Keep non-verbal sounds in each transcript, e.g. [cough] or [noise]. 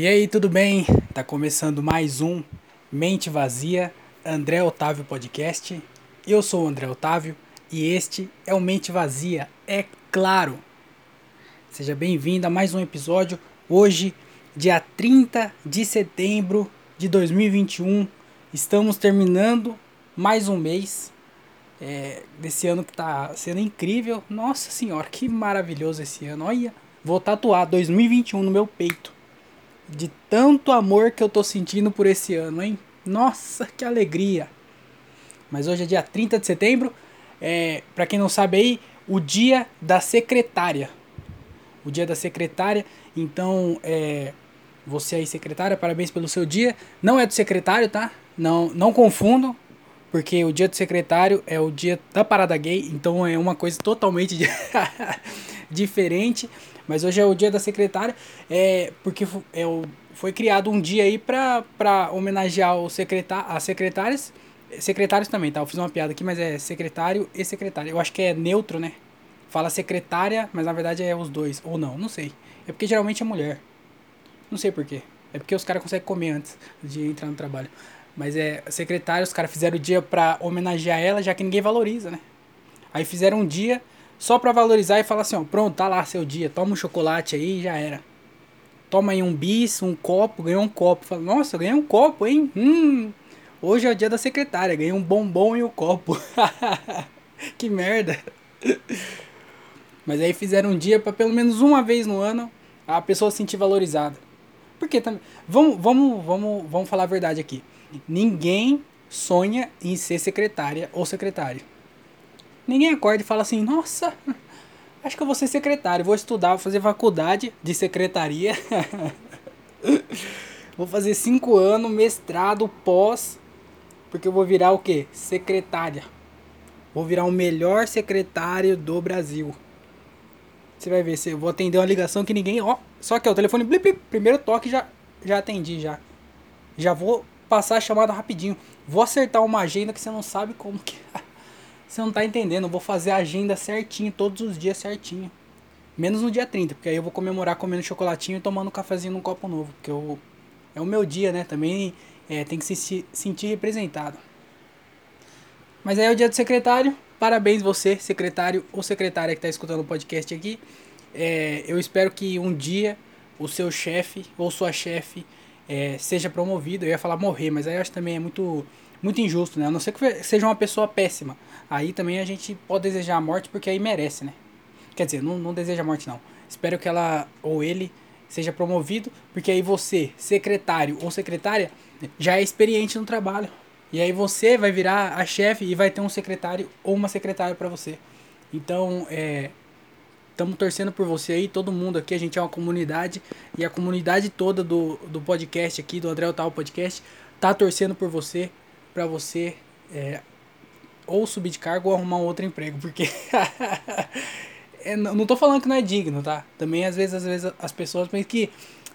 E aí, tudo bem? Tá começando mais um Mente Vazia, André Otávio Podcast. Eu sou o André Otávio e este é o Mente Vazia, é claro. Seja bem-vindo a mais um episódio. Hoje, dia 30 de setembro de 2021, estamos terminando mais um mês é, desse ano que tá sendo incrível. Nossa senhora, que maravilhoso esse ano. Olha, vou tatuar 2021 no meu peito de tanto amor que eu tô sentindo por esse ano, hein? Nossa, que alegria! Mas hoje é dia 30 de setembro, é, para quem não sabe aí, o dia da secretária. O dia da secretária, então, é, você aí secretária, parabéns pelo seu dia. Não é do secretário, tá? Não, não confundam, porque o dia do secretário é o dia da parada gay, então é uma coisa totalmente [laughs] diferente. Mas hoje é o dia da secretária, é, porque é foi criado um dia aí pra homenagear o secretar, as secretárias. Secretários também, tá? Eu fiz uma piada aqui, mas é secretário e secretária. Eu acho que é neutro, né? Fala secretária, mas na verdade é os dois. Ou não, não sei. É porque geralmente é mulher. Não sei porquê. É porque os caras conseguem comer antes de entrar no trabalho. Mas é secretário, os caras fizeram o dia pra homenagear ela, já que ninguém valoriza, né? Aí fizeram um dia só pra valorizar e falar assim, ó, pronto, tá lá seu dia, toma um chocolate aí já era. Toma aí um bis, um copo, ganhou um copo. Fala, nossa, ganhei um copo, hein? Hum, hoje é o dia da secretária, ganhei um bombom e um copo. [laughs] que merda. Mas aí fizeram um dia para pelo menos uma vez no ano a pessoa se sentir valorizada. Porque também. Vamos, vamos, vamos, vamos falar a verdade aqui. Ninguém sonha em ser secretária ou secretário. Ninguém acorda e fala assim: nossa, acho que eu vou ser secretário, vou estudar, vou fazer faculdade de secretaria. [laughs] vou fazer cinco anos, mestrado, pós, porque eu vou virar o quê? Secretária. Vou virar o melhor secretário do Brasil. Você vai ver, se eu vou atender uma ligação que ninguém. Ó, só que é o telefone blip, blip, primeiro toque já, já atendi já. Já vou passar a chamada rapidinho. Vou acertar uma agenda que você não sabe como que. Você não tá entendendo, eu vou fazer a agenda certinho, todos os dias certinho. Menos no dia 30, porque aí eu vou comemorar comendo chocolatinho e tomando um cafezinho num copo novo. Porque eu, é o meu dia, né? Também é, tem que se sentir representado. Mas aí é o dia do secretário. Parabéns você, secretário ou secretária que está escutando o podcast aqui. É, eu espero que um dia o seu chefe ou sua chefe é, seja promovido. Eu ia falar morrer, mas aí eu acho também é muito muito injusto, né? A não ser que seja uma pessoa péssima. Aí também a gente pode desejar a morte porque aí merece, né? Quer dizer, não, não deseja a morte não. Espero que ela ou ele seja promovido, porque aí você, secretário ou secretária, já é experiente no trabalho. E aí você vai virar a chefe e vai ter um secretário ou uma secretária para você. Então, é, estamos torcendo por você aí, todo mundo aqui, a gente é uma comunidade e a comunidade toda do, do podcast aqui, do André Otal Podcast, tá torcendo por você, para você é, ou subir de cargo ou arrumar um outro emprego, porque [laughs] é, não tô falando que não é digno, tá? Também às vezes, às vezes as pessoas pensam que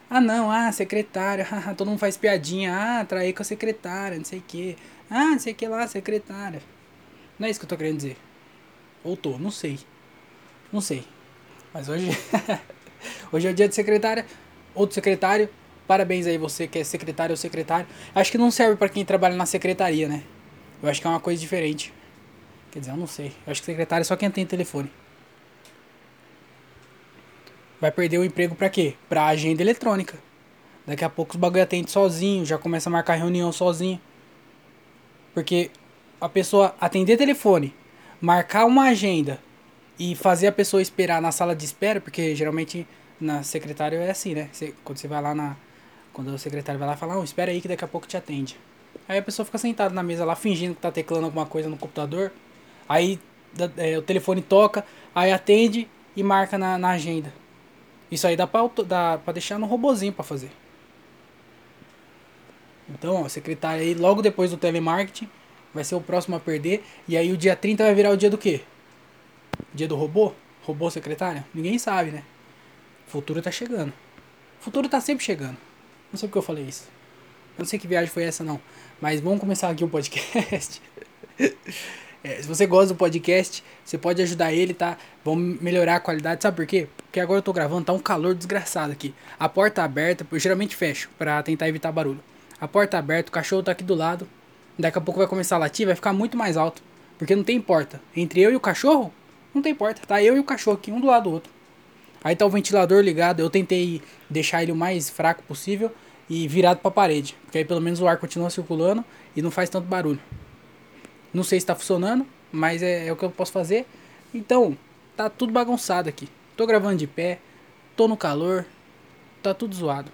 ah não, ah, secretária, [laughs] todo mundo faz piadinha, ah, trair com a secretária, não sei o que, ah, não sei o que lá, secretária. Não é isso que eu tô querendo dizer. Ou tô, não sei. Não sei. Mas hoje [laughs] hoje é o dia de secretária, outro secretário, Parabéns aí você que é secretário ou secretário. Acho que não serve para quem trabalha na secretaria, né? Eu acho que é uma coisa diferente. Quer dizer, eu não sei. Eu acho que secretário é só quem tem telefone. Vai perder o emprego para quê? Pra agenda eletrônica. Daqui a pouco os bagulho atende sozinho, já começa a marcar reunião sozinho. Porque a pessoa atender telefone, marcar uma agenda e fazer a pessoa esperar na sala de espera, porque geralmente na secretária é assim, né? Você, quando você vai lá na, quando o secretário vai lá e fala, não, espera aí que daqui a pouco te atende. Aí a pessoa fica sentada na mesa lá, fingindo que tá teclando alguma coisa no computador. Aí é, o telefone toca, aí atende e marca na, na agenda. Isso aí dá pra, dá pra deixar no robozinho pra fazer. Então, ó, secretário aí, logo depois do telemarketing, vai ser o próximo a perder. E aí o dia 30 vai virar o dia do quê? Dia do robô? Robô secretário? Ninguém sabe, né? O futuro tá chegando. O futuro tá sempre chegando. Não sei porque eu falei isso. Não sei que viagem foi essa, não. Mas vamos começar aqui o podcast. [laughs] É, se você gosta do podcast, você pode ajudar ele, tá? Vamos melhorar a qualidade. Sabe por quê? Porque agora eu tô gravando, tá um calor desgraçado aqui. A porta aberta, eu geralmente fecho pra tentar evitar barulho. A porta aberta, o cachorro tá aqui do lado. Daqui a pouco vai começar a latir, vai ficar muito mais alto. Porque não tem porta. Entre eu e o cachorro, não tem porta. Tá eu e o cachorro aqui, um do lado do outro. Aí tá o ventilador ligado. Eu tentei deixar ele o mais fraco possível e virado pra parede. Porque aí pelo menos o ar continua circulando e não faz tanto barulho. Não sei se tá funcionando, mas é, é o que eu posso fazer. Então, tá tudo bagunçado aqui. Tô gravando de pé, tô no calor, tá tudo zoado.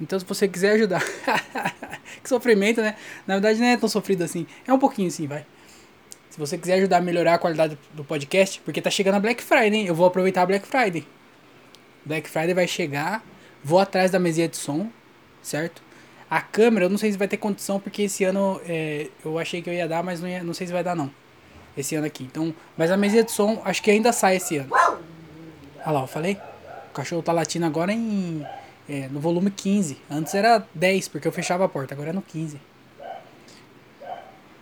Então, se você quiser ajudar. [laughs] que sofrimento, né? Na verdade, não é tão sofrido assim. É um pouquinho sim, vai. Se você quiser ajudar a melhorar a qualidade do podcast, porque tá chegando a Black Friday, hein? Eu vou aproveitar a Black Friday. Black Friday vai chegar, vou atrás da mesinha de som, certo? A câmera, eu não sei se vai ter condição, porque esse ano é, eu achei que eu ia dar, mas não, ia, não sei se vai dar não. Esse ano aqui. Então, mas a mesinha de som, acho que ainda sai esse ano. Olha lá, eu falei. O cachorro tá latindo agora em é, no volume 15. Antes era 10, porque eu fechava a porta, agora é no 15.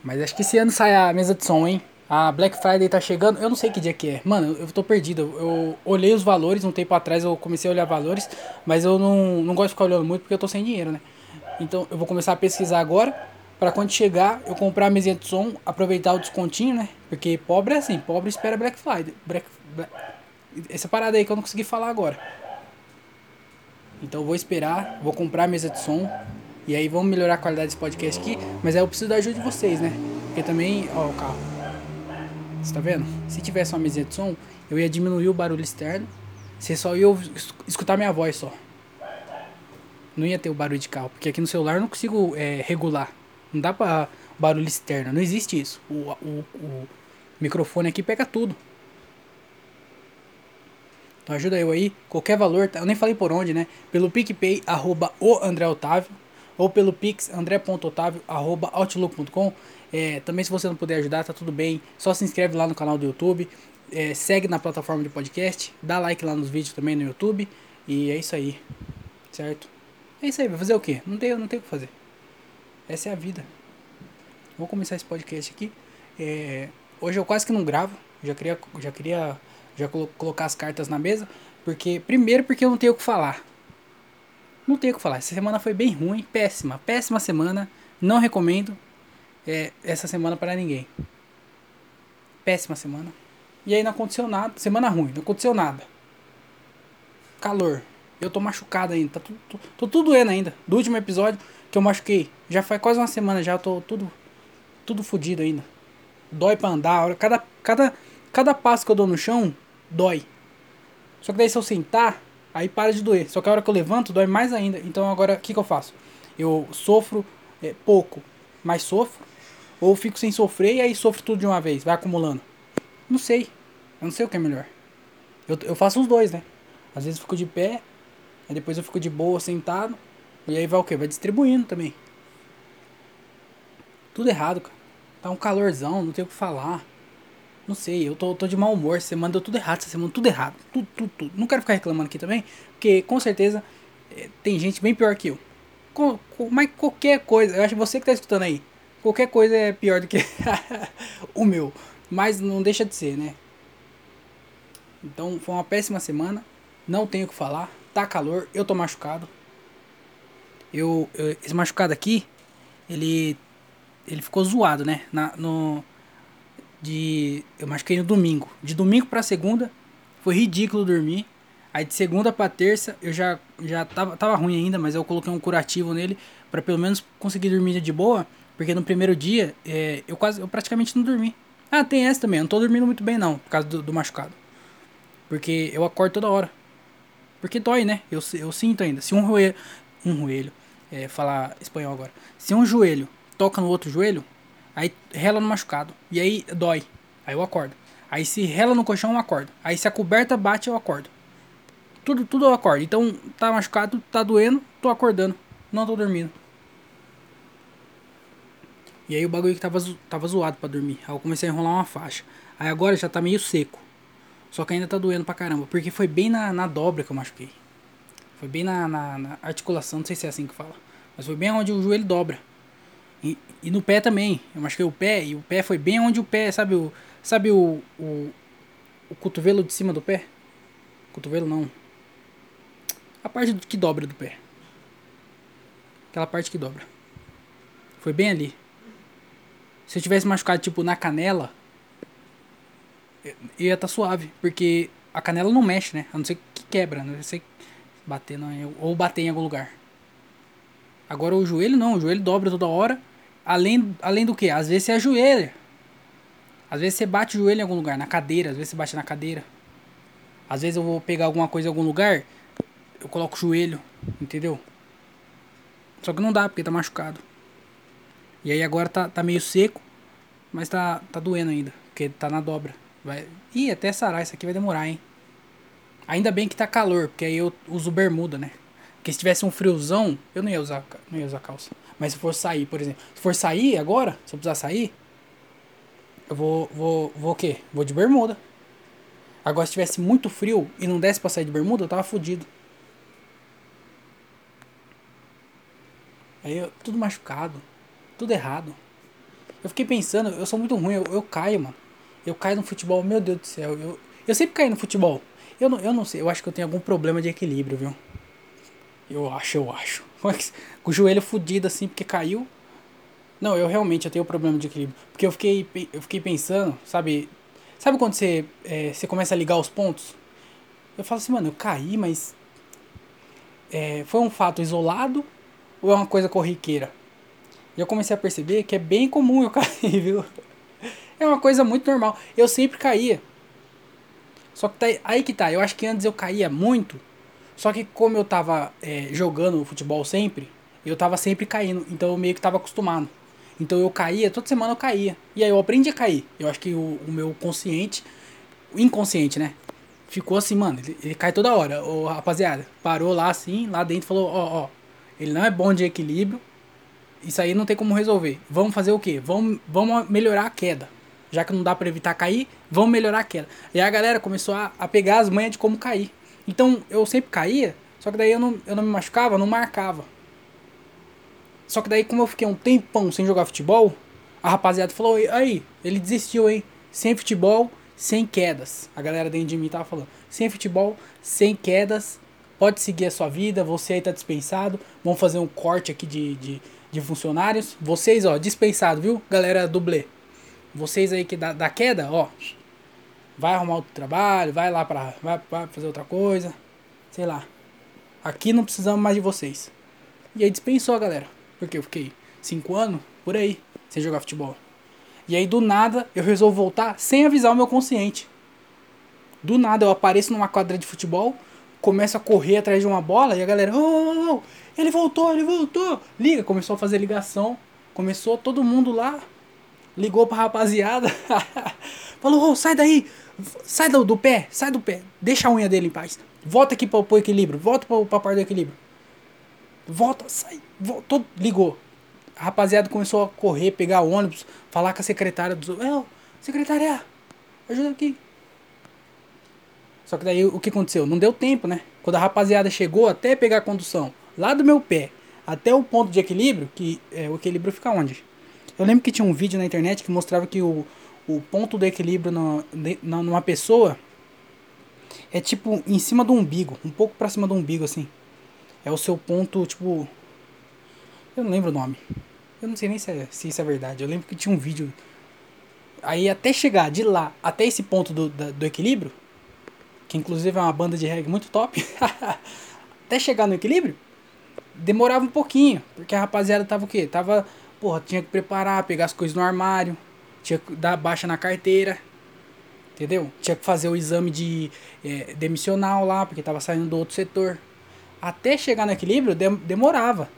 Mas acho que esse ano sai a mesa de som, hein? A Black Friday tá chegando, eu não sei que dia que é. Mano, eu tô perdido. Eu olhei os valores um tempo atrás, eu comecei a olhar valores, mas eu não, não gosto de ficar olhando muito porque eu tô sem dinheiro, né? Então eu vou começar a pesquisar agora. Pra quando chegar, eu comprar a mesinha de som, aproveitar o descontinho, né? Porque pobre é assim, pobre espera Black Friday. Black, Black, essa parada aí que eu não consegui falar agora. Então eu vou esperar, vou comprar a mesa de som. E aí vamos melhorar a qualidade desse podcast aqui. Mas aí eu preciso da ajuda de vocês, né? Porque também, ó, o carro. Você tá vendo? Se tivesse uma mesinha de som, eu ia diminuir o barulho externo. Você só ia escutar minha voz só. Não ia ter o barulho de carro, porque aqui no celular eu não consigo é, regular. Não dá pra barulho externo, não existe isso. O, o, o microfone aqui pega tudo. Então ajuda eu aí, qualquer valor, eu nem falei por onde, né? Pelo PicPay, arroba o André Otávio, ou pelo pix, andré.otávio, arroba outlook.com. É, também se você não puder ajudar, tá tudo bem. Só se inscreve lá no canal do YouTube, é, segue na plataforma de podcast, dá like lá nos vídeos também no YouTube. E é isso aí, certo? É isso aí, vai fazer o quê? Não tem, não tem o que fazer. Essa é a vida. Vou começar esse podcast aqui. É, hoje eu quase que não gravo. Já queria, já queria já colo colocar as cartas na mesa. Porque, primeiro, porque eu não tenho o que falar. Não tenho o que falar. Essa semana foi bem ruim, péssima, péssima semana. Não recomendo é, essa semana para ninguém. Péssima semana. E aí não aconteceu nada. Semana ruim, não aconteceu nada. Calor. Eu tô machucado ainda, tá tudo, tô, tô tudo doendo ainda. Do último episódio que eu machuquei, já faz quase uma semana já, eu tô tudo tudo fodido ainda. Dói pra andar, cada, cada, cada passo que eu dou no chão, dói. Só que daí se eu sentar, aí para de doer. Só que a hora que eu levanto, dói mais ainda. Então agora, o que, que eu faço? Eu sofro é, pouco, mas sofro. Ou fico sem sofrer e aí sofro tudo de uma vez, vai acumulando. Não sei. Eu não sei o que é melhor. Eu, eu faço os dois, né? Às vezes eu fico de pé, Aí depois eu fico de boa, sentado. E aí vai o quê? Vai distribuindo também. Tudo errado, cara. Tá um calorzão, não tenho o que falar. Não sei, eu tô, tô de mau humor. Você mandou tudo errado, você mandou tudo errado. Tudo, tudo, tudo. Não quero ficar reclamando aqui também. Porque com certeza é, tem gente bem pior que eu. Com, com, mas qualquer coisa, eu acho que você que tá escutando aí. Qualquer coisa é pior do que [laughs] o meu. Mas não deixa de ser, né? Então foi uma péssima semana. Não tenho o que falar tá calor, eu tô machucado. Eu, eu, esse machucado aqui, ele ele ficou zoado, né? Na, no de eu machuquei no domingo. De domingo para segunda foi ridículo dormir. Aí de segunda para terça eu já já tava, tava ruim ainda, mas eu coloquei um curativo nele para pelo menos conseguir dormir de boa, porque no primeiro dia é, eu quase eu praticamente não dormi. Ah, tem essa também, eu não tô dormindo muito bem não, por causa do, do machucado. Porque eu acordo toda hora. Porque dói, né? Eu, eu sinto ainda. Se um joelho. Um joelho. É, falar espanhol agora. Se um joelho toca no outro joelho, aí rela no machucado. E aí dói. Aí eu acordo. Aí se rela no colchão, eu acordo. Aí se a coberta bate, eu acordo. Tudo, tudo eu acordo. Então tá machucado, tá doendo, tô acordando. Não tô dormindo. E aí o bagulho que tava, tava zoado pra dormir. Aí eu comecei a enrolar uma faixa. Aí agora já tá meio seco. Só que ainda tá doendo pra caramba. Porque foi bem na, na dobra que eu machuquei. Foi bem na, na, na, articulação, não sei se é assim que fala. Mas foi bem onde o joelho dobra. E, no pé também. Eu machuquei o pé e o pé foi bem onde o pé, sabe o. Sabe o. o, o cotovelo de cima do pé? Cotovelo não. A parte que dobra do pé. Aquela parte que dobra. Foi bem ali. Se eu tivesse machucado, tipo, na canela, ia estar tá suave. Porque a canela não mexe, né? A não ser que quebra, né? Você bater não, ou bater em algum lugar. Agora o joelho não, o joelho dobra toda hora. Além, além do que? Às vezes você ajoelha. Às vezes você bate o joelho em algum lugar, na cadeira, às vezes você bate na cadeira. Às vezes eu vou pegar alguma coisa em algum lugar, eu coloco o joelho, entendeu? Só que não dá, porque tá machucado. E aí agora tá, tá meio seco, mas tá, tá doendo ainda, porque tá na dobra. Vai... Ih, até sarar, isso aqui vai demorar, hein? Ainda bem que tá calor, porque aí eu uso bermuda, né? Porque se tivesse um friozão, eu não ia usar, não ia usar calça. Mas se for sair, por exemplo. Se for sair agora, se eu precisar sair, eu vou, vou, vou o quê? Vou de bermuda. Agora se tivesse muito frio e não desse pra sair de bermuda, eu tava fudido. Aí eu, tudo machucado. Tudo errado. Eu fiquei pensando, eu sou muito ruim, eu, eu caio, mano. Eu caio no futebol, meu Deus do céu. Eu, eu sempre caio no futebol. Eu não, eu não sei, eu acho que eu tenho algum problema de equilíbrio, viu? Eu acho, eu acho. [laughs] Com o joelho fudido assim, porque caiu. Não, eu realmente eu tenho problema de equilíbrio. Porque eu fiquei, eu fiquei pensando, sabe? Sabe quando você, é, você começa a ligar os pontos? Eu falo assim, mano, eu caí, mas. É, foi um fato isolado ou é uma coisa corriqueira? E eu comecei a perceber que é bem comum eu [laughs] cair, viu? É uma coisa muito normal. Eu sempre caía. Só que tá aí que tá. Eu acho que antes eu caía muito. Só que como eu tava é, jogando futebol sempre, eu tava sempre caindo. Então eu meio que tava acostumado. Então eu caía, toda semana eu caía. E aí eu aprendi a cair. Eu acho que o, o meu consciente, o inconsciente, né? Ficou assim, mano, ele, ele cai toda hora. O rapaziada, parou lá assim, lá dentro falou, ó, ó, ele não é bom de equilíbrio. Isso aí não tem como resolver. Vamos fazer o quê? Vamos, vamos melhorar a queda já que não dá para evitar cair, vamos melhorar a queda. E a galera começou a, a pegar as manhas de como cair. Então eu sempre caía, só que daí eu não, eu não me machucava, não marcava. Só que daí, como eu fiquei um tempão sem jogar futebol, a rapaziada falou: aí, ele desistiu, hein? Sem futebol, sem quedas. A galera dentro de mim tava falando: sem futebol, sem quedas, pode seguir a sua vida, você aí tá dispensado. Vamos fazer um corte aqui de, de, de funcionários. Vocês, ó, dispensado, viu? Galera dublê. Vocês aí que da, da queda, ó, vai arrumar outro trabalho, vai lá pra, vai, vai fazer outra coisa, sei lá. Aqui não precisamos mais de vocês. E aí dispensou a galera. Porque eu fiquei cinco anos, por aí, sem jogar futebol. E aí do nada eu resolvo voltar sem avisar o meu consciente. Do nada eu apareço numa quadra de futebol, começo a correr atrás de uma bola e a galera, oh, oh, oh, ele voltou, ele voltou. Liga, começou a fazer ligação. Começou todo mundo lá ligou pra rapaziada, [laughs] falou, oh, sai daí, sai do, do, pé, sai do pé, deixa a unha dele em paz, volta aqui pra, pro equilíbrio, volta pra, pra parte do equilíbrio, volta, sai, volta, ligou. A rapaziada começou a correr, pegar o ônibus, falar com a secretária dos... É, secretária, ajuda aqui. Só que daí o que aconteceu? Não deu tempo, né? Quando a rapaziada chegou até pegar a condução lá do meu pé até o ponto de equilíbrio, que é, o equilíbrio fica onde? Eu lembro que tinha um vídeo na internet que mostrava que o, o ponto do equilíbrio na, numa pessoa é tipo em cima do umbigo, um pouco pra cima do umbigo, assim. É o seu ponto, tipo. Eu não lembro o nome. Eu não sei nem se, é, se isso é verdade. Eu lembro que tinha um vídeo. Aí até chegar de lá até esse ponto do, da, do equilíbrio, que inclusive é uma banda de reggae muito top, [laughs] até chegar no equilíbrio, demorava um pouquinho, porque a rapaziada tava o quê? Tava Porra, tinha que preparar, pegar as coisas no armário, tinha que dar baixa na carteira, entendeu? Tinha que fazer o exame de é, demissional lá, porque tava saindo do outro setor. Até chegar no equilíbrio demorava.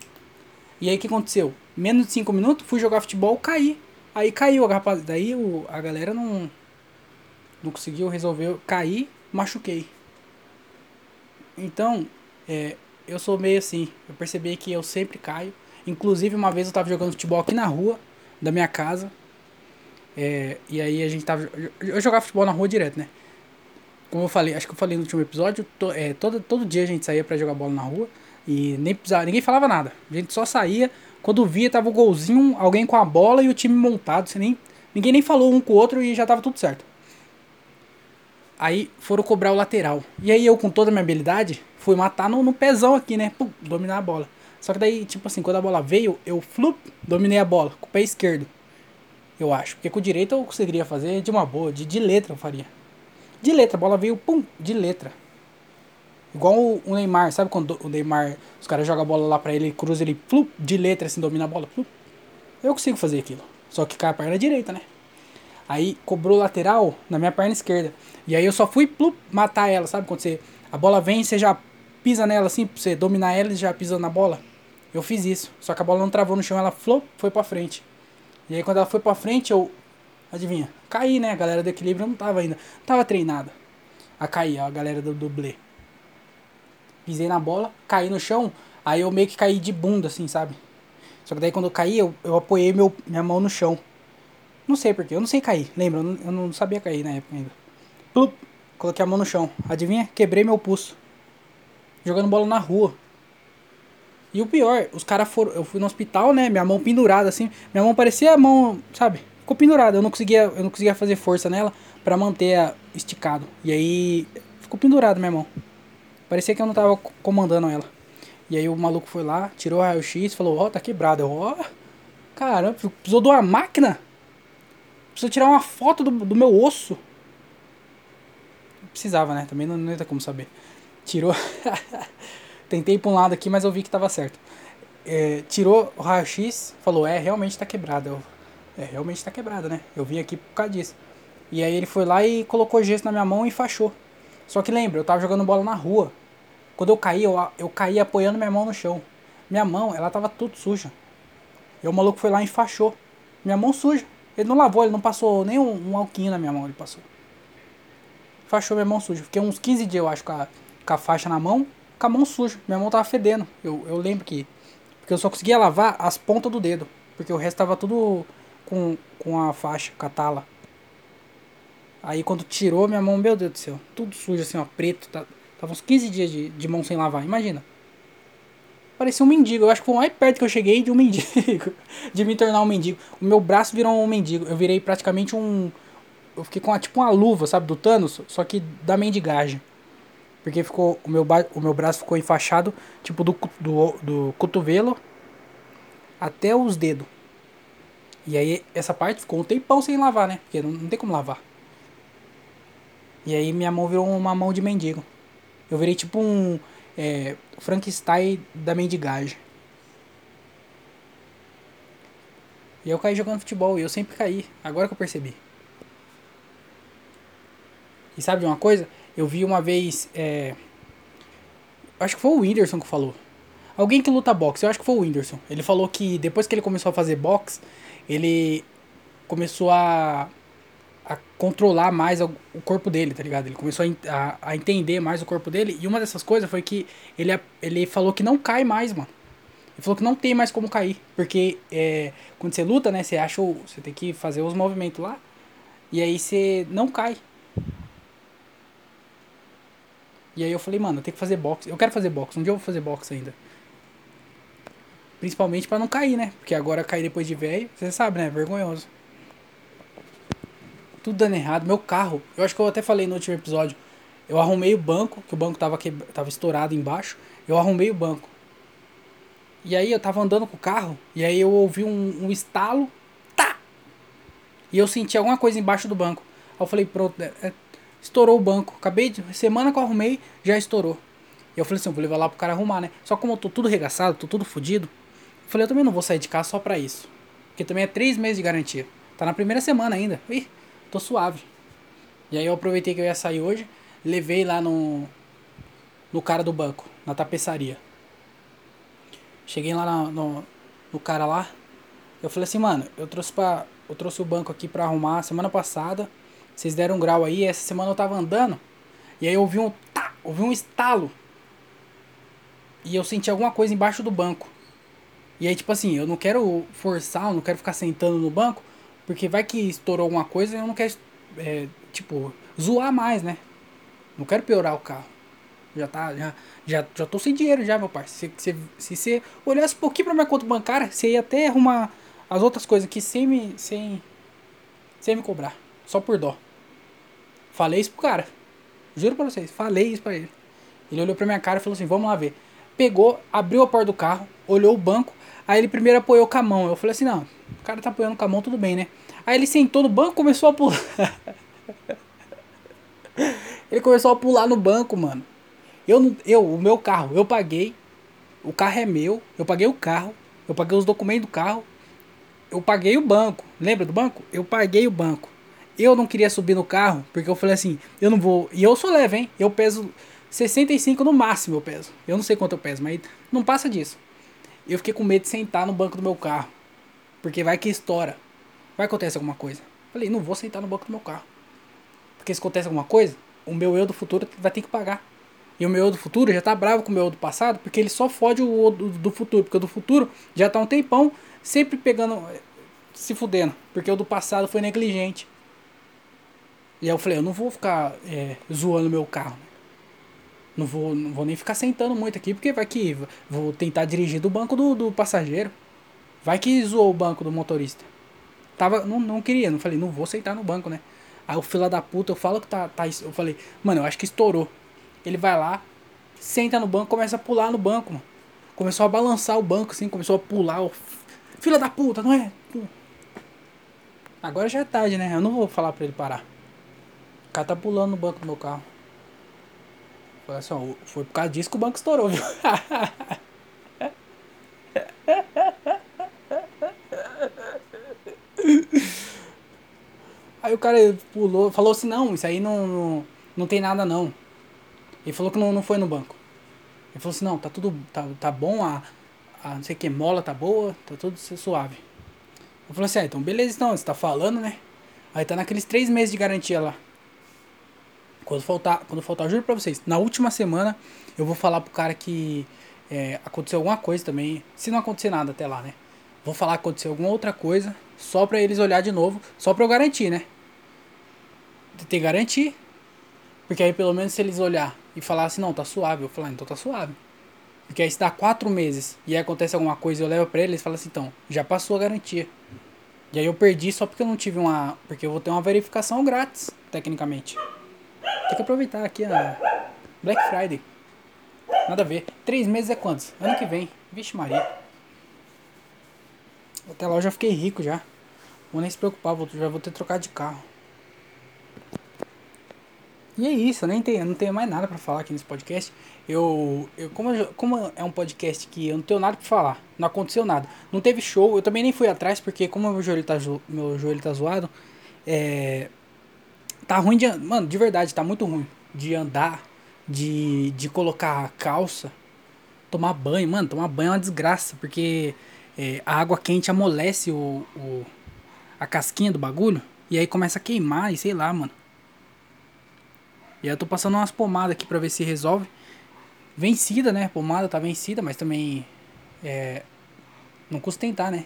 E aí o que aconteceu? Menos de 5 minutos, fui jogar futebol, caí. Aí caiu, rapaz. Daí o, a galera não, não conseguiu resolver. Caí, machuquei. Então, é, eu sou meio assim. Eu percebi que eu sempre caio. Inclusive, uma vez eu tava jogando futebol aqui na rua da minha casa. É, e aí a gente tava. Eu jogava futebol na rua direto, né? Como eu falei, acho que eu falei no último episódio, to, é, todo, todo dia a gente saía para jogar bola na rua. E nem precisava, ninguém falava nada. A gente só saía, Quando via, tava o golzinho, alguém com a bola e o time montado. Nem, ninguém nem falou um com o outro e já tava tudo certo. Aí foram cobrar o lateral. E aí eu, com toda a minha habilidade, fui matar no, no pezão aqui, né? Pum, dominar a bola. Só que daí, tipo assim, quando a bola veio, eu flup, dominei a bola com o pé esquerdo. Eu acho. Porque com o direito eu conseguiria fazer de uma boa, de, de letra eu faria. De letra, a bola veio, pum, de letra. Igual o Neymar, sabe quando o Neymar, os caras jogam a bola lá pra ele, cruza ele, flup, de letra, assim, domina a bola. Eu consigo fazer aquilo. Só que cai a perna direita, né? Aí cobrou lateral na minha perna esquerda. E aí eu só fui plup, matar ela, sabe? Quando você, a bola vem, você já pisa nela assim, pra você dominar ela e já pisa na bola. Eu fiz isso. Só que a bola não travou no chão, ela flop, foi pra frente. E aí quando ela foi pra frente, eu. Adivinha? Caí, né? A galera do equilíbrio não tava ainda. Não tava treinada. A cair, a galera do dublê. Pisei na bola, caí no chão. Aí eu meio que caí de bunda, assim, sabe? Só que daí quando eu caí, eu, eu apoiei meu, minha mão no chão. Não sei porquê, eu não sei cair. Lembra? Eu não, eu não sabia cair na época ainda. Plup, coloquei a mão no chão. Adivinha? Quebrei meu pulso. Jogando bola na rua. E o pior, os caras foram. Eu fui no hospital, né? Minha mão pendurada assim. Minha mão parecia a mão, sabe? Ficou pendurada. Eu não conseguia, eu não conseguia fazer força nela para manter a esticado. E aí ficou pendurada minha mão. Parecia que eu não tava comandando ela. E aí o maluco foi lá, tirou o raio-x, falou: Ó, oh, tá quebrado. Eu, ó, oh, caramba, precisou de uma máquina? Precisou tirar uma foto do, do meu osso. Precisava, né? Também não, não ia ter como saber. Tirou. [laughs] Tentei pra um lado aqui, mas eu vi que tava certo. É, tirou o raio-x, falou: É, realmente tá quebrado. Eu, é, realmente tá quebrado, né? Eu vim aqui por causa disso. E aí ele foi lá e colocou gesso na minha mão e enfaixou. Só que lembra, eu tava jogando bola na rua. Quando eu caí, eu, eu caí apoiando minha mão no chão. Minha mão, ela tava tudo suja. E o maluco foi lá e enfaixou. Minha mão suja. Ele não lavou, ele não passou nem um, um alquinho na minha mão, ele passou. Enfaixou minha mão suja. Fiquei uns 15 dias, eu acho, com a, com a faixa na mão com a mão suja. Minha mão tava fedendo. Eu, eu lembro que. Porque eu só conseguia lavar as pontas do dedo. Porque o resto tava tudo com, com a faixa, com a tala. Aí quando tirou minha mão, meu Deus do céu, tudo sujo assim, ó, preto. Tá, tava uns 15 dias de, de mão sem lavar, imagina. Parecia um mendigo. Eu acho que foi mais perto que eu cheguei de um [laughs] mendigo. de me tornar um mendigo. O meu braço virou um mendigo. Eu virei praticamente um. Eu fiquei com uma, tipo uma luva, sabe, do Thanos, só que da mendigagem. Porque ficou o meu, o meu braço ficou enfaixado, tipo, do, do, do cotovelo até os dedos. E aí essa parte ficou um tempão sem lavar, né? Porque não, não tem como lavar. E aí minha mão virou uma mão de mendigo. Eu virei tipo um é, Frankenstein da mendigagem. E eu caí jogando futebol, e eu sempre caí, agora que eu percebi. E sabe de uma coisa? Eu vi uma vez. É, acho que foi o Whindersson que falou. Alguém que luta boxe, eu acho que foi o Whindersson. Ele falou que depois que ele começou a fazer boxe, ele começou a, a controlar mais o, corpo dele, tá ligado? Ele começou a, a, entender mais o corpo dele. E uma dessas coisas foi que ele, ele falou que não cai mais, mano. Ele falou que não tem mais como cair. Porque é, quando você luta, né? Você acha. Você tem que fazer os movimentos lá. E aí você não cai. E aí eu falei, mano, eu tenho que fazer boxe. Eu quero fazer boxe. Um dia eu vou fazer boxe ainda. Principalmente para não cair, né? Porque agora cair depois de velho, você sabe, né? Vergonhoso. Tudo dando errado. Meu carro, eu acho que eu até falei no último episódio. Eu arrumei o banco, que o banco tava, que... tava estourado embaixo. Eu arrumei o banco. E aí eu tava andando com o carro, e aí eu ouvi um, um estalo. Tá! E eu senti alguma coisa embaixo do banco. Aí eu falei, pronto, é, é estourou o banco. Acabei de. Semana que eu arrumei, já estourou. E eu falei assim, eu vou levar lá pro cara arrumar, né? Só como eu tô tudo regaçado, tô tudo fodido. Eu falei, eu também não vou sair de casa só pra isso. Porque também é três meses de garantia. Tá na primeira semana ainda. Ih, tô suave. E aí eu aproveitei que eu ia sair hoje, levei lá no. No cara do banco, na tapeçaria. Cheguei lá no, no, cara lá. Eu falei assim, mano, eu trouxe pra. Eu trouxe o banco aqui pra arrumar semana passada. Vocês deram um grau aí, essa semana eu tava andando. E aí eu ouvi um tá, ouvi um estalo. E eu senti alguma coisa embaixo do banco. E aí, tipo assim, eu não quero forçar, eu não quero ficar sentando no banco, porque vai que estourou alguma coisa e eu não quero, é, tipo, zoar mais, né? Não quero piorar o carro. Já tá, já, já, já tô sem dinheiro já, meu parceiro. Se, se, se você olhasse um pouquinho pra minha conta bancária, você ia até arrumar as outras coisas aqui sem me, sem, sem me cobrar. Só por dó. Falei isso pro cara. Juro pra vocês, falei isso pra ele. Ele olhou pra minha cara e falou assim, vamos lá ver. Pegou, abriu a porta do carro, olhou o banco, aí ele primeiro apoiou com a mão. Eu falei assim, não, o cara tá apoiando com a mão, tudo bem, né? Aí ele sentou no banco começou a pular. [laughs] ele começou a pular no banco, mano. Eu, eu, o meu carro, eu paguei. O carro é meu. Eu paguei o carro. Eu paguei os documentos do carro. Eu paguei o banco. Lembra do banco? Eu paguei o banco. Eu não queria subir no carro, porque eu falei assim, eu não vou. E eu sou leve, hein? Eu peso 65 no máximo, eu peso. Eu não sei quanto eu peso, mas não passa disso. Eu fiquei com medo de sentar no banco do meu carro. Porque vai que estoura. Vai acontecer alguma coisa. Falei, não vou sentar no banco do meu carro. Porque se acontece alguma coisa, o meu eu do futuro vai ter que pagar. E o meu eu do futuro já tá bravo com o meu eu do passado, porque ele só fode o do, do futuro. Porque o do futuro já tá um tempão sempre pegando. se fudendo. Porque o do passado foi negligente. E aí eu falei, eu não vou ficar é, zoando meu carro. Não vou, não vou nem ficar sentando muito aqui, porque vai que vou tentar dirigir do banco do, do passageiro. Vai que zoou o banco do motorista. Tava, não, não queria, não falei, não vou sentar no banco, né? Aí o fila da puta, eu falo que tá, tá. Eu falei, mano, eu acho que estourou. Ele vai lá, senta no banco, começa a pular no banco, mano. Começou a balançar o banco, assim, começou a pular. Fila da puta, não é? Agora já é tarde, né? Eu não vou falar pra ele parar. Cara tá pulando no banco do meu carro. Foi assim, ó, foi por causa disso que o banco estourou, viu? Aí o cara pulou, falou assim, não, isso aí não, não, não tem nada não. Ele falou que não, não foi no banco. Ele falou assim, não, tá tudo, tá, tá bom, a, a não sei que, mola tá boa, tá tudo suave. Eu falei assim, ah, então beleza então, você tá falando, né? Aí tá naqueles três meses de garantia lá. Quando faltar, quando faltar, juro pra vocês, na última semana eu vou falar pro cara que é, aconteceu alguma coisa também. Se não acontecer nada até lá, né? Vou falar que aconteceu alguma outra coisa, só pra eles olhar de novo, só pra eu garantir, né? Tem que garantir. Porque aí pelo menos se eles olhar e falar assim, não, tá suave, eu falar, então tá suave. Porque aí se dá quatro meses e aí acontece alguma coisa e eu levo pra eles, eles falam assim, então, já passou a garantia. E aí eu perdi só porque eu não tive uma. Porque eu vou ter uma verificação grátis, tecnicamente. Tem que aproveitar aqui a Black Friday. Nada a ver. Três meses é quantos? Ano que vem. Vixe Maria. Até lá eu já fiquei rico já. Vou nem se preocupar, vou, já vou ter trocado de carro. E é isso, eu nem tenho, não tenho mais nada para falar aqui nesse podcast. Eu, eu, como, como é um podcast que eu não tenho nada para falar, não aconteceu nada. Não teve show, eu também nem fui atrás, porque como meu joelho tá, meu joelho tá zoado, é, tá ruim de. Mano, de verdade, tá muito ruim de andar, de, de colocar calça, tomar banho. Mano, tomar banho é uma desgraça, porque é, a água quente amolece o, o, a casquinha do bagulho e aí começa a queimar e sei lá, mano. E aí eu tô passando umas pomadas aqui pra ver se resolve. Vencida, né? Pomada tá vencida, mas também é, não custa tentar, né?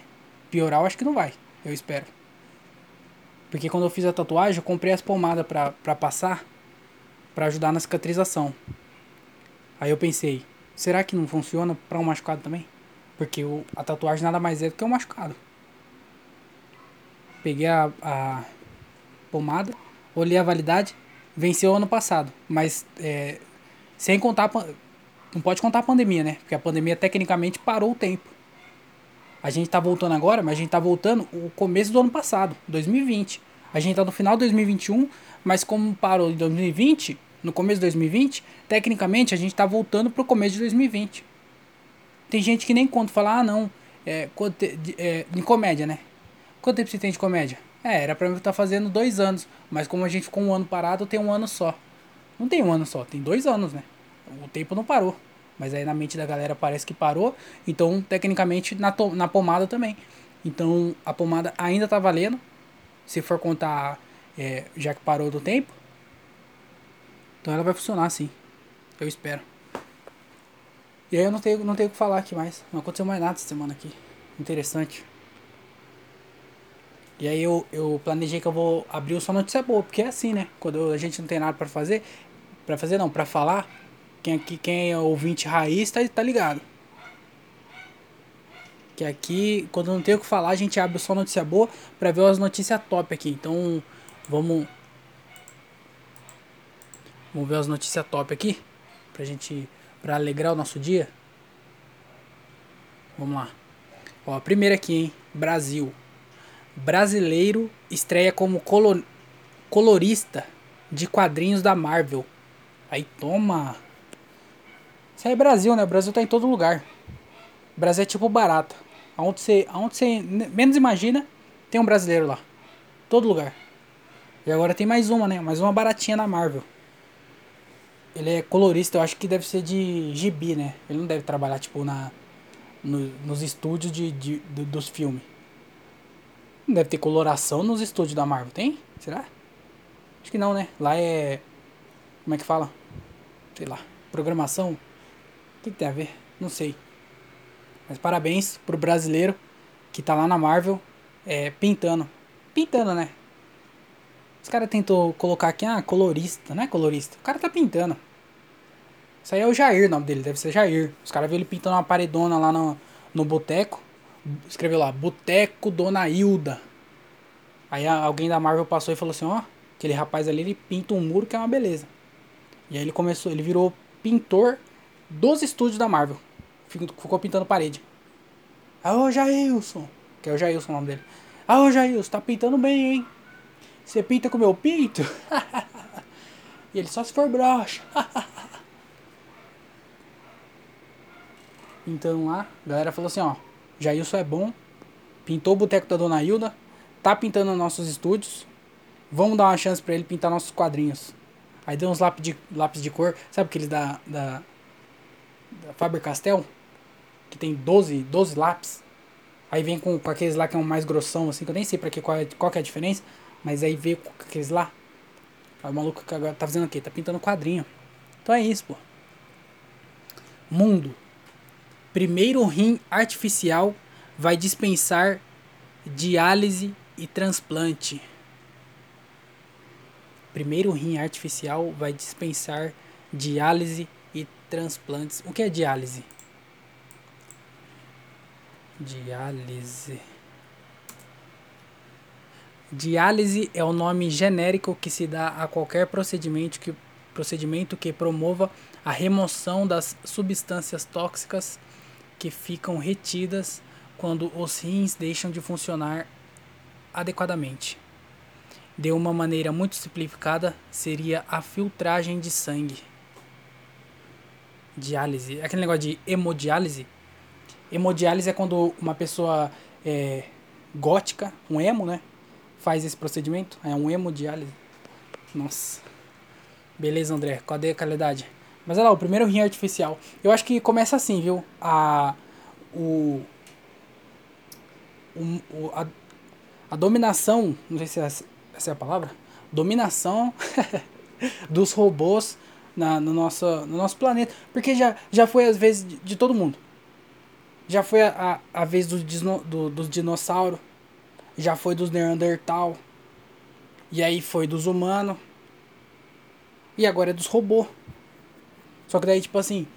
Piorar eu acho que não vai, eu espero. Porque quando eu fiz a tatuagem, eu comprei as pomadas pra passar para ajudar na cicatrização. Aí eu pensei, será que não funciona para um machucado também? Porque o, a tatuagem nada mais é do que um machucado. Peguei a, a pomada, olhei a validade, venceu ano passado. Mas é, sem contar. Não pode contar a pandemia, né? Porque a pandemia tecnicamente parou o tempo. A gente tá voltando agora, mas a gente tá voltando o começo do ano passado, 2020. A gente tá no final de 2021, mas como parou em 2020, no começo de 2020, tecnicamente a gente tá voltando pro começo de 2020. Tem gente que nem conta, fala, ah não, é, é, em comédia, né? Quanto tempo você tem de comédia? É, era pra eu estar tá fazendo dois anos, mas como a gente ficou um ano parado, tem um ano só. Não tem um ano só, tem dois anos, né? O tempo não parou. Mas aí na mente da galera parece que parou. Então, tecnicamente, na, na pomada também. Então, a pomada ainda tá valendo. Se for contar, é, já que parou do tempo. Então ela vai funcionar sim. Eu espero. E aí eu não tenho, não tenho o que falar aqui mais. Não aconteceu mais nada essa semana aqui. Interessante. E aí eu, eu planejei que eu vou abrir o Só Notícia Boa, porque é assim, né? Quando a gente não tem nada para fazer, para fazer não, para falar, Quem, aqui, quem é ouvinte raiz tá, tá ligado. Que aqui, quando não tem o que falar, a gente abre só notícia boa pra ver as notícias top aqui. Então, vamos. Vamos ver as notícias top aqui. Pra gente. Pra alegrar o nosso dia. Vamos lá. Ó, a primeira aqui, hein? Brasil. Brasileiro estreia como colo colorista de quadrinhos da Marvel. Aí toma. Isso aí é Brasil, né? O Brasil tá em todo lugar. O Brasil é tipo barata. Aonde você, aonde você menos imagina, tem um brasileiro lá. Todo lugar. E agora tem mais uma, né? Mais uma baratinha da Marvel. Ele é colorista, eu acho que deve ser de gibi, né? Ele não deve trabalhar, tipo, na, no, nos estúdios de, de, de, dos filmes. Não deve ter coloração nos estúdios da Marvel, tem? Será? Acho que não, né? Lá é. Como é que fala? Sei lá. Programação? Que, que tem a ver? Não sei. Mas parabéns pro brasileiro que tá lá na Marvel é, pintando. Pintando, né? Os caras tentou colocar aqui, ah, colorista, não é colorista. O cara tá pintando. Isso aí é o Jair, o nome dele, deve ser Jair. Os caras viram ele pintando uma paredona lá no, no boteco. Escreveu lá, Boteco Dona Hilda. Aí alguém da Marvel passou e falou assim, ó, aquele rapaz ali, ele pinta um muro que é uma beleza. E aí ele começou, ele virou pintor dos estúdios da Marvel. Ficou pintando parede. Ah, ô Jailson. Que é o Jailson o nome dele. Ah, ô Jailson, tá pintando bem, hein? Você pinta com meu pinto? [laughs] e ele só se for broxa. [laughs] Então lá, a galera falou assim, ó, Jailson é bom, pintou o boteco da Dona Hilda, tá pintando nossos estúdios, vamos dar uma chance para ele pintar nossos quadrinhos. Aí deu uns lápis de, lápis de cor, sabe aqueles da, da, da Faber-Castell? Que tem 12, 12 lápis. Aí vem com, com aqueles lá que é um mais grossão, assim, que eu nem sei pra que, qual, é, qual que é a diferença, mas aí veio com aqueles lá. O maluco que agora tá fazendo o quê? Tá pintando quadrinho. Então é isso, pô. Mundo primeiro rim artificial vai dispensar diálise e transplante. Primeiro rim artificial vai dispensar diálise e transplantes. O que é diálise? Diálise. Diálise é o nome genérico que se dá a qualquer procedimento que, procedimento que promova a remoção das substâncias tóxicas que ficam retidas quando os rins deixam de funcionar adequadamente. De uma maneira muito simplificada, seria a filtragem de sangue. Diálise. Aquele negócio de hemodiálise. Hemodiálise é quando uma pessoa é, gótica, um emo, né? Faz esse procedimento. É um hemodiálise. Nossa. Beleza, André. Cadê a qualidade? Mas olha lá, o primeiro rim artificial. Eu acho que começa assim, viu? A. O. o a, a dominação. Não sei se é essa, essa é a palavra. Dominação [laughs] dos robôs na, no, nosso, no nosso planeta. Porque já, já foi às vezes de, de todo mundo. Já foi a, a, a vez do, do, dos dinossauros. Já foi dos Neandertal. E aí foi dos humanos. E agora é dos robôs. Só que daí, tipo assim,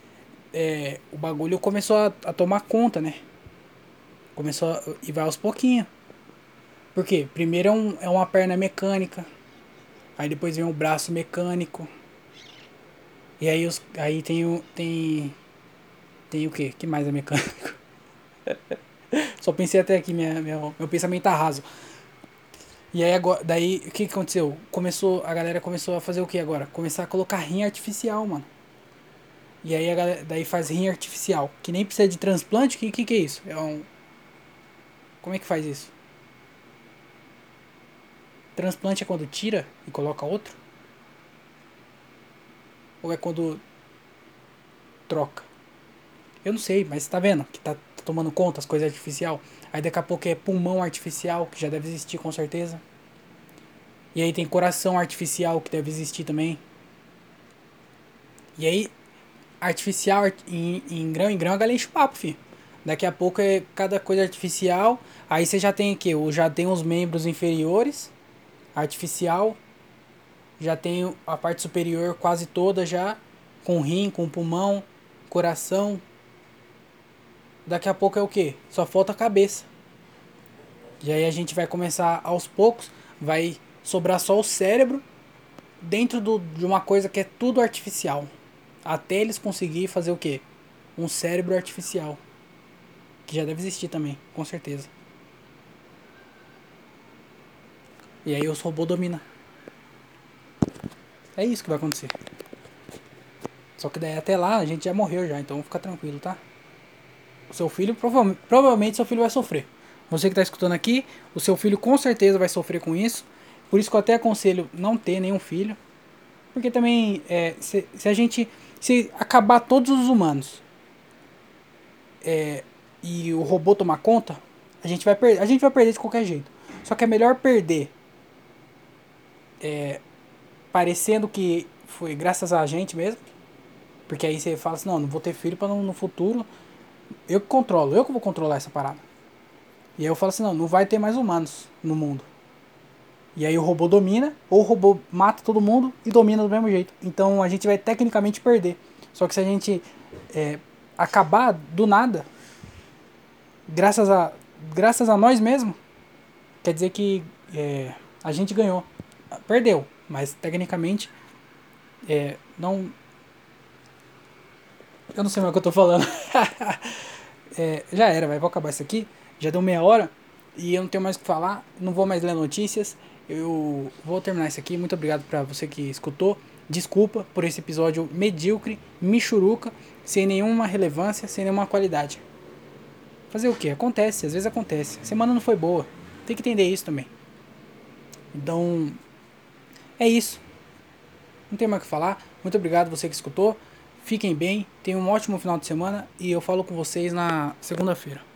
é, o bagulho começou a, a, tomar conta, né? Começou a, e vai aos pouquinhos. Por quê? Primeiro é, um, é uma perna mecânica. Aí depois vem o braço mecânico. E aí, os, aí tem o. Tem. Tem o quê? que mais é mecânico? [laughs] Só pensei até aqui, minha, minha, meu pensamento tá raso. E aí agora, daí o que, que aconteceu? Começou, a galera começou a fazer o que agora? Começar a colocar rim artificial, mano. E aí a galera, daí faz rim artificial, que nem precisa de transplante, que que, que é isso? É um Como é que faz isso? Transplante é quando tira e coloca outro? Ou é quando troca? Eu não sei, mas tá vendo que tá, tomando conta as coisas artificial. Aí daqui a pouco é pulmão artificial, que já deve existir com certeza. E aí tem coração artificial, que deve existir também. E aí artificial em, em grão em grão a galinha enche o papo, filho. Daqui a pouco é cada coisa artificial. Aí você já tem o que? Já tem os membros inferiores, artificial. Já tem a parte superior quase toda já com rim, com pulmão, coração. Daqui a pouco é o que? Só falta a cabeça. E aí a gente vai começar aos poucos, vai sobrar só o cérebro dentro do, de uma coisa que é tudo artificial. Até eles conseguirem fazer o que? Um cérebro artificial. Que já deve existir também, com certeza. E aí os robôs dominam. É isso que vai acontecer. Só que daí até lá a gente já morreu já, então fica tranquilo, tá? O seu filho, prova provavelmente seu filho vai sofrer. Você que está escutando aqui, o seu filho com certeza vai sofrer com isso. Por isso que eu até aconselho não ter nenhum filho. Porque também, é, se, se, a gente. Se acabar todos os humanos é, e o robô tomar conta, a gente, vai a gente vai perder de qualquer jeito. Só que é melhor perder é, parecendo que foi graças a gente mesmo. Porque aí você fala assim, não, não vou ter filho para no, futuro eu que controlo, eu que vou controlar essa parada. E aí eu falo assim, não, não vai ter mais humanos no mundo. E aí o robô domina, ou o robô mata todo mundo e domina do mesmo jeito. Então a gente vai tecnicamente perder. Só que se a gente é, acabar do nada, graças a, graças a nós mesmos, quer dizer que é, a gente ganhou. Perdeu, mas tecnicamente é, não. Eu não sei mais o que eu tô falando. [laughs] é, já era, vai. Vou acabar isso aqui. Já deu meia hora e eu não tenho mais o que falar. Não vou mais ler notícias. Eu vou terminar isso aqui. Muito obrigado para você que escutou. Desculpa por esse episódio medíocre, michuruca, sem nenhuma relevância, sem nenhuma qualidade. Fazer o que? Acontece, às vezes acontece. A semana não foi boa. Tem que entender isso também. Então, é isso. Não tem mais o que falar. Muito obrigado você que escutou. Fiquem bem, tenham um ótimo final de semana e eu falo com vocês na segunda-feira.